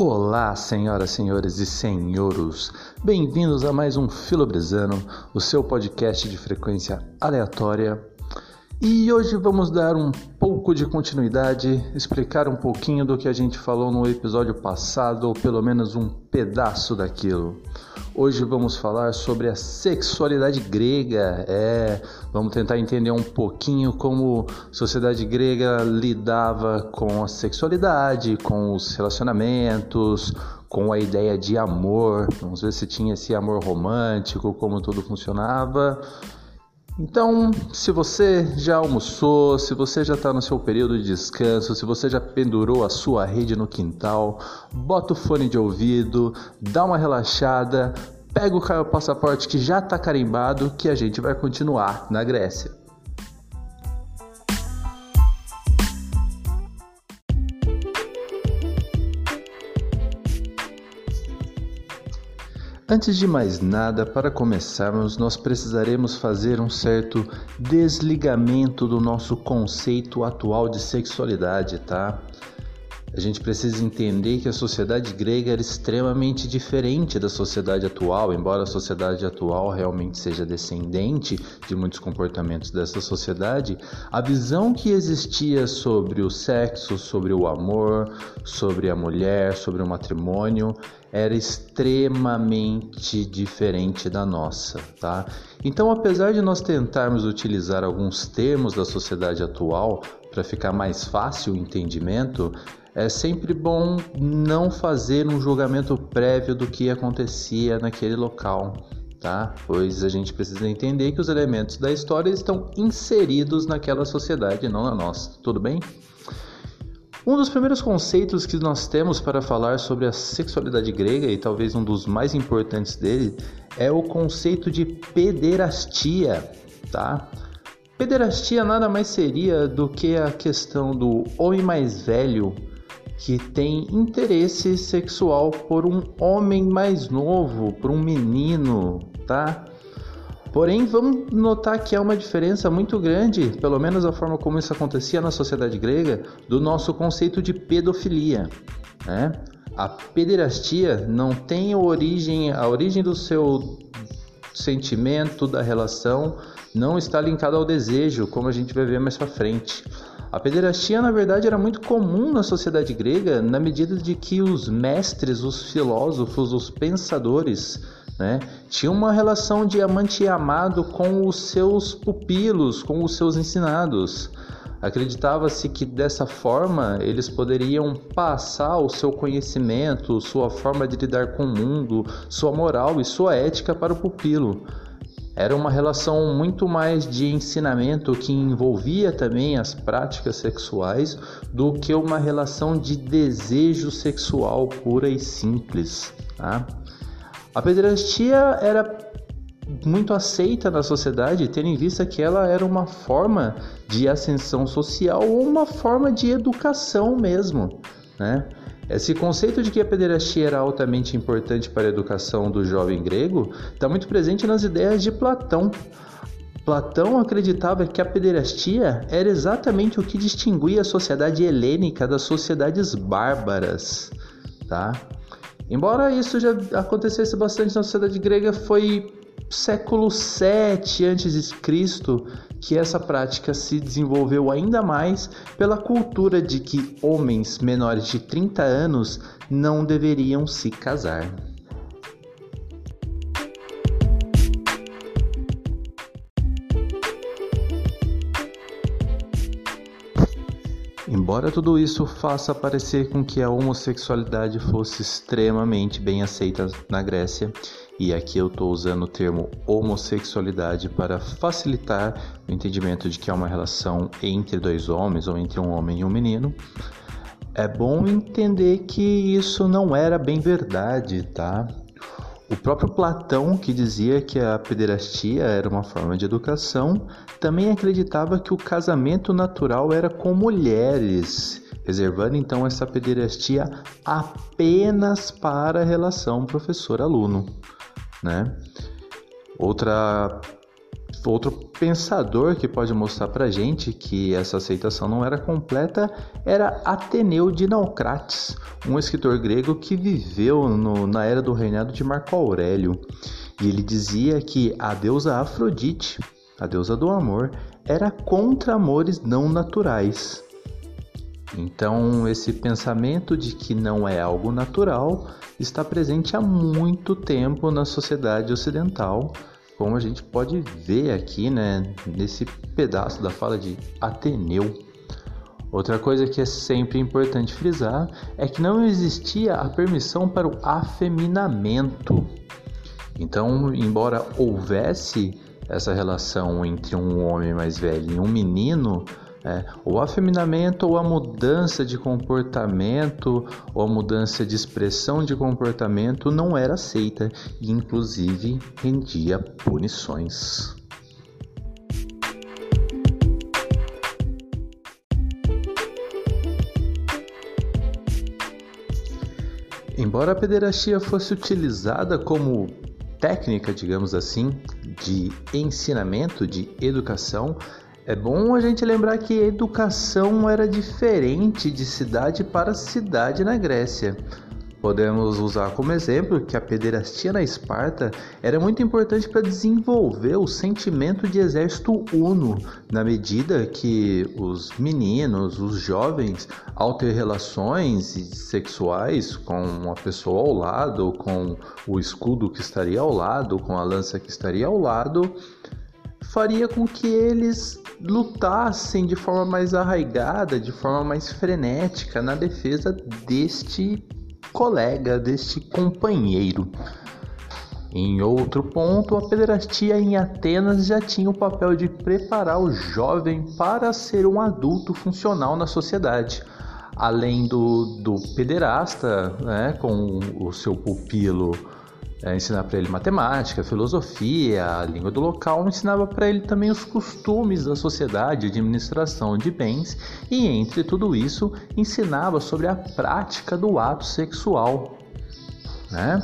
Olá, senhoras, senhores e senhoros. Bem-vindos a mais um Filobrizano, o seu podcast de frequência aleatória. E hoje vamos dar um pouco de continuidade, explicar um pouquinho do que a gente falou no episódio passado, ou pelo menos um pedaço daquilo. Hoje vamos falar sobre a sexualidade grega. É, vamos tentar entender um pouquinho como a sociedade grega lidava com a sexualidade, com os relacionamentos, com a ideia de amor. Vamos ver se tinha esse amor romântico, como tudo funcionava. Então, se você já almoçou, se você já está no seu período de descanso, se você já pendurou a sua rede no quintal, bota o fone de ouvido, dá uma relaxada, pega o passaporte que já está carimbado, que a gente vai continuar na Grécia. Antes de mais nada, para começarmos, nós precisaremos fazer um certo desligamento do nosso conceito atual de sexualidade, tá? A gente precisa entender que a sociedade grega era extremamente diferente da sociedade atual, embora a sociedade atual realmente seja descendente de muitos comportamentos dessa sociedade, a visão que existia sobre o sexo, sobre o amor, sobre a mulher, sobre o matrimônio era extremamente diferente da nossa, tá? Então, apesar de nós tentarmos utilizar alguns termos da sociedade atual para ficar mais fácil o entendimento, é sempre bom não fazer um julgamento prévio do que acontecia naquele local, tá? Pois a gente precisa entender que os elementos da história estão inseridos naquela sociedade, não na nossa. Tudo bem? Um dos primeiros conceitos que nós temos para falar sobre a sexualidade grega, e talvez um dos mais importantes dele, é o conceito de pederastia, tá? Pederastia nada mais seria do que a questão do homem mais velho que tem interesse sexual por um homem mais novo, por um menino, tá? Porém, vamos notar que há uma diferença muito grande, pelo menos a forma como isso acontecia na sociedade grega, do nosso conceito de pedofilia. Né? A pederastia não tem origem, a origem do seu sentimento, da relação, não está linkada ao desejo, como a gente vai ver mais para frente. A pederastia, na verdade, era muito comum na sociedade grega, na medida de que os mestres, os filósofos, os pensadores, né? Tinha uma relação de amante e amado com os seus pupilos, com os seus ensinados. Acreditava-se que dessa forma eles poderiam passar o seu conhecimento, sua forma de lidar com o mundo, sua moral e sua ética para o pupilo. Era uma relação muito mais de ensinamento que envolvia também as práticas sexuais do que uma relação de desejo sexual pura e simples. Tá? A pederastia era muito aceita na sociedade, tendo em vista que ela era uma forma de ascensão social ou uma forma de educação mesmo, né? Esse conceito de que a pederastia era altamente importante para a educação do jovem grego está muito presente nas ideias de Platão. Platão acreditava que a pederastia era exatamente o que distinguia a sociedade helênica das sociedades bárbaras, tá? Embora isso já acontecesse bastante na sociedade grega, foi século 7 a.C. que essa prática se desenvolveu ainda mais pela cultura de que homens menores de 30 anos não deveriam se casar. Embora tudo isso faça parecer com que a homossexualidade fosse extremamente bem aceita na Grécia, e aqui eu estou usando o termo homossexualidade para facilitar o entendimento de que é uma relação entre dois homens ou entre um homem e um menino, é bom entender que isso não era bem verdade, tá? O próprio Platão, que dizia que a pederastia era uma forma de educação, também acreditava que o casamento natural era com mulheres, reservando então essa pederastia apenas para a relação professor-aluno. Né? Outra outro pensador que pode mostrar para gente que essa aceitação não era completa era Ateneu de Naucrates, um escritor grego que viveu no, na era do reinado de Marco Aurélio. E ele dizia que a deusa Afrodite, a deusa do amor, era contra amores não naturais. Então, esse pensamento de que não é algo natural está presente há muito tempo na sociedade ocidental, como a gente pode ver aqui, né, nesse pedaço da fala de Ateneu. Outra coisa que é sempre importante frisar é que não existia a permissão para o afeminamento. Então, embora houvesse essa relação entre um homem mais velho e um menino, é, o afeminamento ou a mudança de comportamento ou a mudança de expressão de comportamento não era aceita e, inclusive, rendia punições. Embora a pederastia fosse utilizada como técnica, digamos assim, de ensinamento, de educação, é bom a gente lembrar que a educação era diferente de cidade para cidade na Grécia. Podemos usar como exemplo que a pederastia na Esparta era muito importante para desenvolver o sentimento de exército uno, na medida que os meninos, os jovens, ao ter relações sexuais com uma pessoa ao lado, com o escudo que estaria ao lado, com a lança que estaria ao lado, faria com que eles lutassem de forma mais arraigada, de forma mais frenética na defesa deste colega, deste companheiro. Em outro ponto, a pederastia em Atenas já tinha o papel de preparar o jovem para ser um adulto funcional na sociedade. Além do, do pederasta, né, com o seu pupilo é, ensinar para ele matemática, filosofia, a língua do local, ensinava para ele também os costumes da sociedade, administração de bens e, entre tudo isso, ensinava sobre a prática do ato sexual. Né?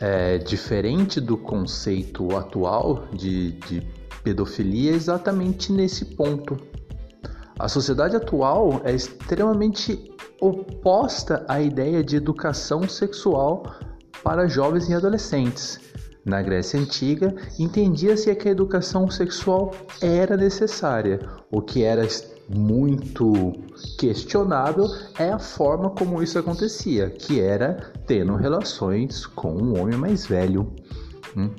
É, diferente do conceito atual de, de pedofilia, exatamente nesse ponto. A sociedade atual é extremamente oposta à ideia de educação sexual para jovens e adolescentes. Na Grécia Antiga, entendia-se que a educação sexual era necessária. O que era muito questionável é a forma como isso acontecia, que era tendo relações com um homem mais velho. Hum.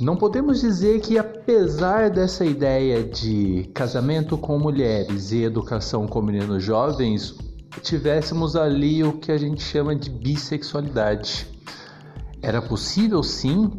Não podemos dizer que, apesar dessa ideia de casamento com mulheres e educação com meninos jovens, tivéssemos ali o que a gente chama de bissexualidade. Era possível sim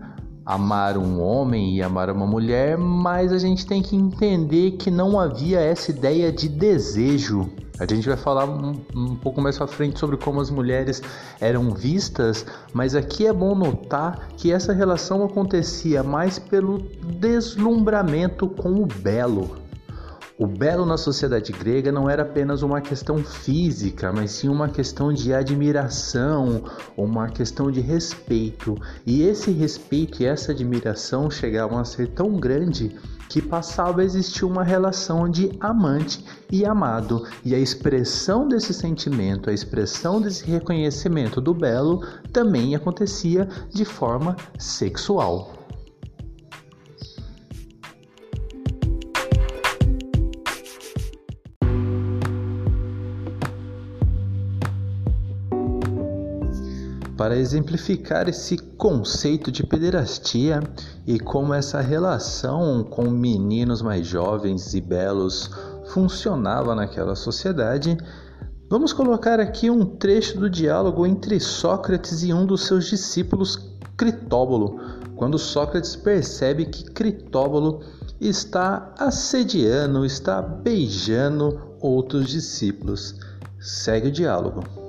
amar um homem e amar uma mulher, mas a gente tem que entender que não havia essa ideia de desejo. A gente vai falar um, um pouco mais para frente sobre como as mulheres eram vistas, mas aqui é bom notar que essa relação acontecia mais pelo deslumbramento com o belo. O belo na sociedade grega não era apenas uma questão física, mas sim uma questão de admiração, uma questão de respeito. E esse respeito e essa admiração chegavam a ser tão grande que passava a existir uma relação de amante e amado, e a expressão desse sentimento, a expressão desse reconhecimento do belo também acontecia de forma sexual. Para exemplificar esse conceito de pederastia e como essa relação com meninos mais jovens e belos funcionava naquela sociedade, vamos colocar aqui um trecho do diálogo entre Sócrates e um dos seus discípulos, Critóbulo, quando Sócrates percebe que Critóbulo está assediando, está beijando outros discípulos. Segue o diálogo.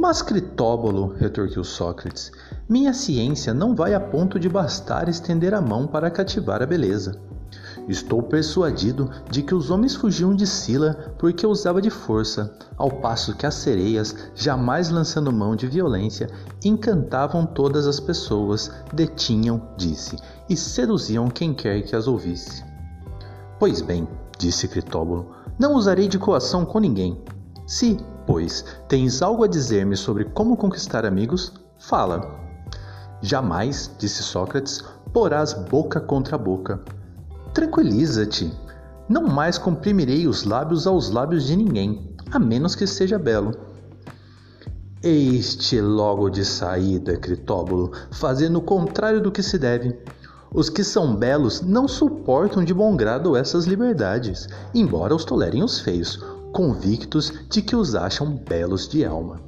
Mas Critóbolo, retorquiu Sócrates, minha ciência não vai a ponto de bastar estender a mão para cativar a beleza. Estou persuadido de que os homens fugiam de Sila porque usava de força, ao passo que as sereias, jamais lançando mão de violência, encantavam todas as pessoas, detinham, disse, e seduziam quem quer que as ouvisse. Pois bem, disse Critóbulo, não usarei de coação com ninguém. Se, pois, tens algo a dizer-me sobre como conquistar amigos, fala. Jamais, disse Sócrates, porás boca contra boca. Tranquiliza-te. Não mais comprimirei os lábios aos lábios de ninguém, a menos que seja belo. Este logo de saída, Critóbulo, fazendo o contrário do que se deve. Os que são belos não suportam de bom grado essas liberdades, embora os tolerem os feios, convictos de que os acham belos de alma.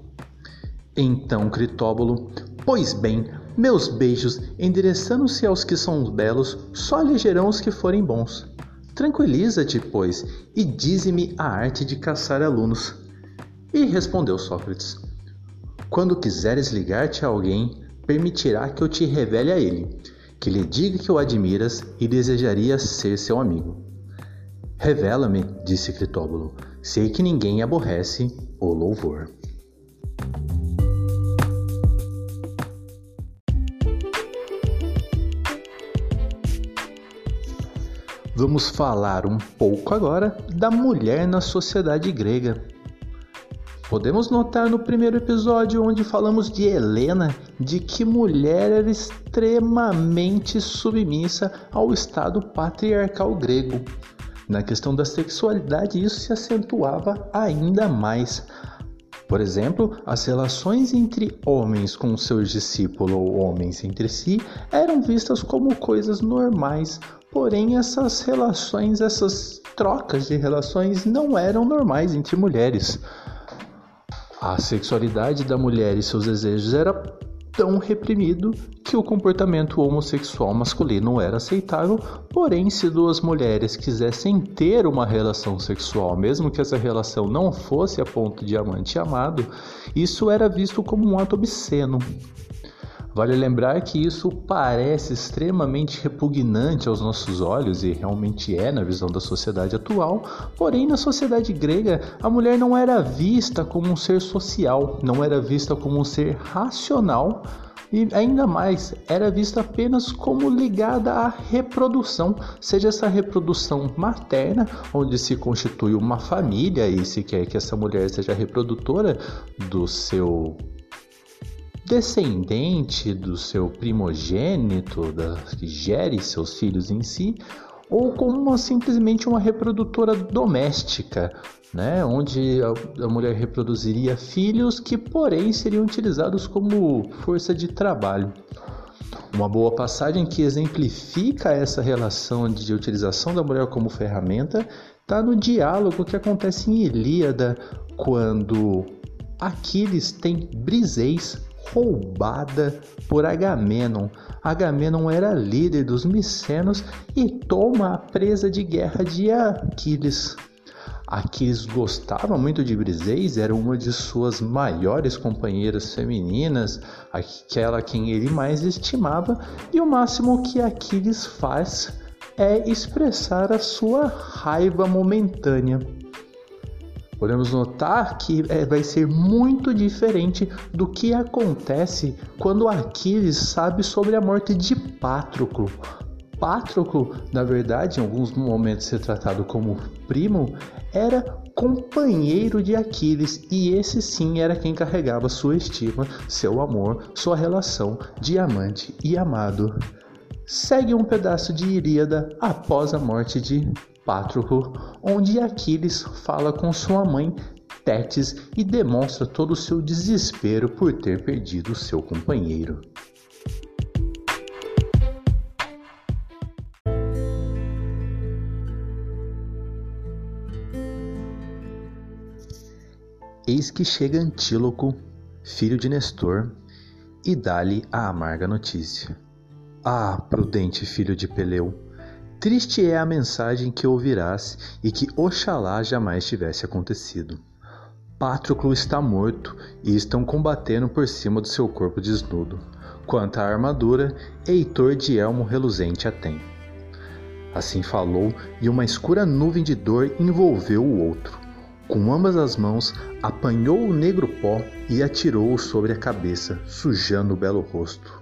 Então, Critóbulo, pois bem, meus beijos, endereçando-se aos que são belos, só elegerão os que forem bons. Tranquiliza-te, pois, e dize-me a arte de caçar alunos. E respondeu Sócrates: Quando quiseres ligar-te a alguém, permitirá que eu te revele a ele, que lhe diga que o admiras e desejaria ser seu amigo. Revela-me, disse Critóbulo, sei que ninguém aborrece o louvor. Vamos falar um pouco agora da mulher na sociedade grega. Podemos notar no primeiro episódio, onde falamos de Helena, de que mulher era extremamente submissa ao Estado patriarcal grego. Na questão da sexualidade, isso se acentuava ainda mais. Por exemplo, as relações entre homens com seus discípulos ou homens entre si eram vistas como coisas normais, Porém, essas relações, essas trocas de relações não eram normais entre mulheres. A sexualidade da mulher e seus desejos era tão reprimido que o comportamento homossexual masculino era aceitável, porém, se duas mulheres quisessem ter uma relação sexual, mesmo que essa relação não fosse a ponto de amante e amado, isso era visto como um ato obsceno. Vale lembrar que isso parece extremamente repugnante aos nossos olhos e realmente é na visão da sociedade atual, porém na sociedade grega a mulher não era vista como um ser social, não era vista como um ser racional e ainda mais era vista apenas como ligada à reprodução, seja essa reprodução materna, onde se constitui uma família e se quer que essa mulher seja reprodutora do seu descendente do seu primogênito, da, que gere seus filhos em si, ou como uma, simplesmente uma reprodutora doméstica, né, onde a, a mulher reproduziria filhos que, porém, seriam utilizados como força de trabalho. Uma boa passagem que exemplifica essa relação de utilização da mulher como ferramenta está no diálogo que acontece em Ilíada, quando Aquiles tem Briseis roubada por Agamenon. Agamenon era líder dos micenos e toma a presa de guerra de Aquiles. Aquiles gostava muito de Briseis, era uma de suas maiores companheiras femininas, aquela quem ele mais estimava, e o máximo que Aquiles faz é expressar a sua raiva momentânea podemos notar que é, vai ser muito diferente do que acontece quando Aquiles sabe sobre a morte de Patroclo. Patroclo, na verdade, em alguns momentos ser tratado como primo, era companheiro de Aquiles e esse sim era quem carregava sua estima, seu amor, sua relação de amante e amado. Segue um pedaço de Ilíada após a morte de Pátroclo, onde Aquiles fala com sua mãe Tétis e demonstra todo o seu desespero por ter perdido seu companheiro. Eis que chega Antíloco, filho de Nestor, e dá-lhe a amarga notícia. Ah, prudente filho de Peleu! Triste é a mensagem que ouvirás e que oxalá jamais tivesse acontecido. Patroclo está morto e estão combatendo por cima do seu corpo desnudo. Quanto à armadura, Heitor de elmo reluzente a tem. Assim falou, e uma escura nuvem de dor envolveu o outro. Com ambas as mãos, apanhou o negro pó e atirou-o sobre a cabeça, sujando o belo rosto.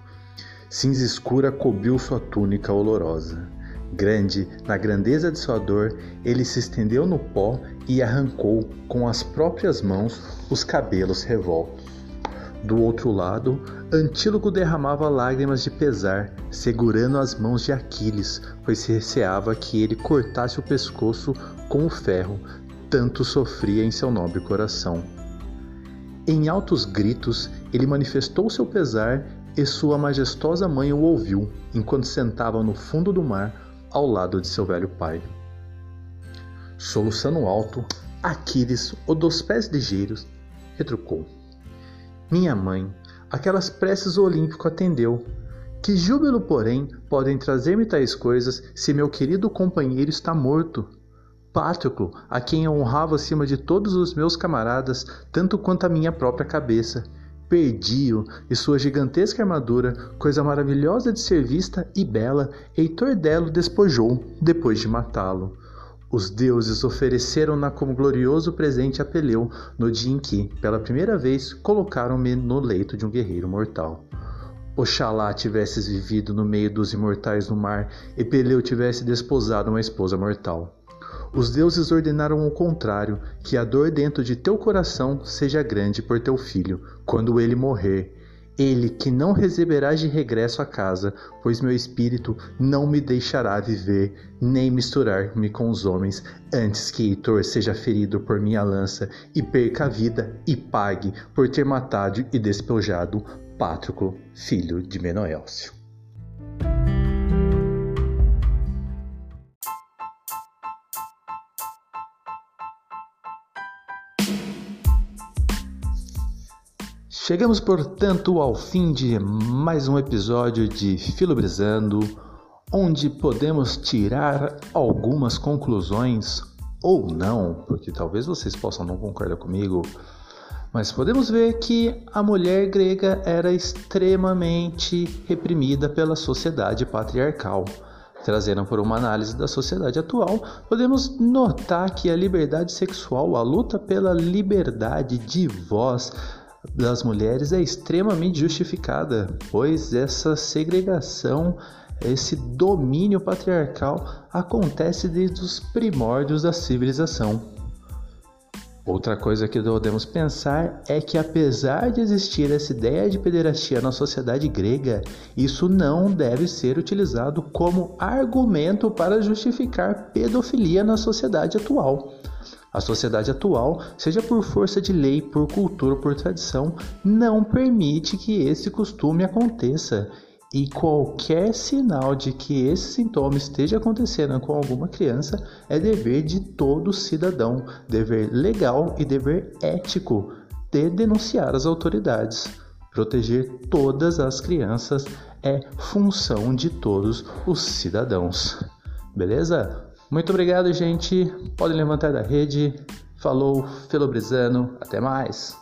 Cinza escura cobriu sua túnica olorosa. Grande, na grandeza de sua dor, ele se estendeu no pó e arrancou com as próprias mãos os cabelos revoltos. Do outro lado, Antíloco derramava lágrimas de pesar, segurando as mãos de Aquiles, pois receava que ele cortasse o pescoço com o ferro, tanto sofria em seu nobre coração. Em altos gritos, ele manifestou seu pesar e sua majestosa mãe o ouviu enquanto sentava no fundo do mar ao lado de seu velho pai. Soluçando alto, Aquiles, o dos pés ligeiros, retrucou: Minha mãe, aquelas preces o Olímpico atendeu. Que júbilo, porém, podem trazer-me tais coisas se meu querido companheiro está morto? Patroclo, a quem eu honrava acima de todos os meus camaradas, tanto quanto a minha própria cabeça, perdi-o e sua gigantesca armadura, coisa maravilhosa de ser vista e bela, Heitor Delo despojou depois de matá-lo. Os deuses ofereceram-na como glorioso presente a Peleu no dia em que, pela primeira vez, colocaram-me no leito de um guerreiro mortal. Oxalá tivesses vivido no meio dos imortais no mar e Peleu tivesse desposado uma esposa mortal. Os deuses ordenaram o contrário, que a dor dentro de teu coração seja grande por teu filho, quando ele morrer. Ele que não receberás de regresso a casa, pois meu espírito não me deixará viver, nem misturar-me com os homens, antes que Heitor seja ferido por minha lança e perca a vida e pague por ter matado e despojado Pátroclo, filho de Menoélcio. Chegamos, portanto, ao fim de mais um episódio de Filobrizando, onde podemos tirar algumas conclusões ou não, porque talvez vocês possam não concordar comigo, mas podemos ver que a mulher grega era extremamente reprimida pela sociedade patriarcal. Trazendo por uma análise da sociedade atual, podemos notar que a liberdade sexual, a luta pela liberdade de voz, das mulheres é extremamente justificada, pois essa segregação, esse domínio patriarcal acontece desde os primórdios da civilização. Outra coisa que podemos pensar é que, apesar de existir essa ideia de pederastia na sociedade grega, isso não deve ser utilizado como argumento para justificar pedofilia na sociedade atual. A sociedade atual, seja por força de lei, por cultura por tradição, não permite que esse costume aconteça. E qualquer sinal de que esse sintoma esteja acontecendo com alguma criança é dever de todo cidadão, dever legal e dever ético de denunciar as autoridades. Proteger todas as crianças é função de todos os cidadãos. Beleza? Muito obrigado, gente. Podem levantar da rede. Falou, Felobrizano. Até mais.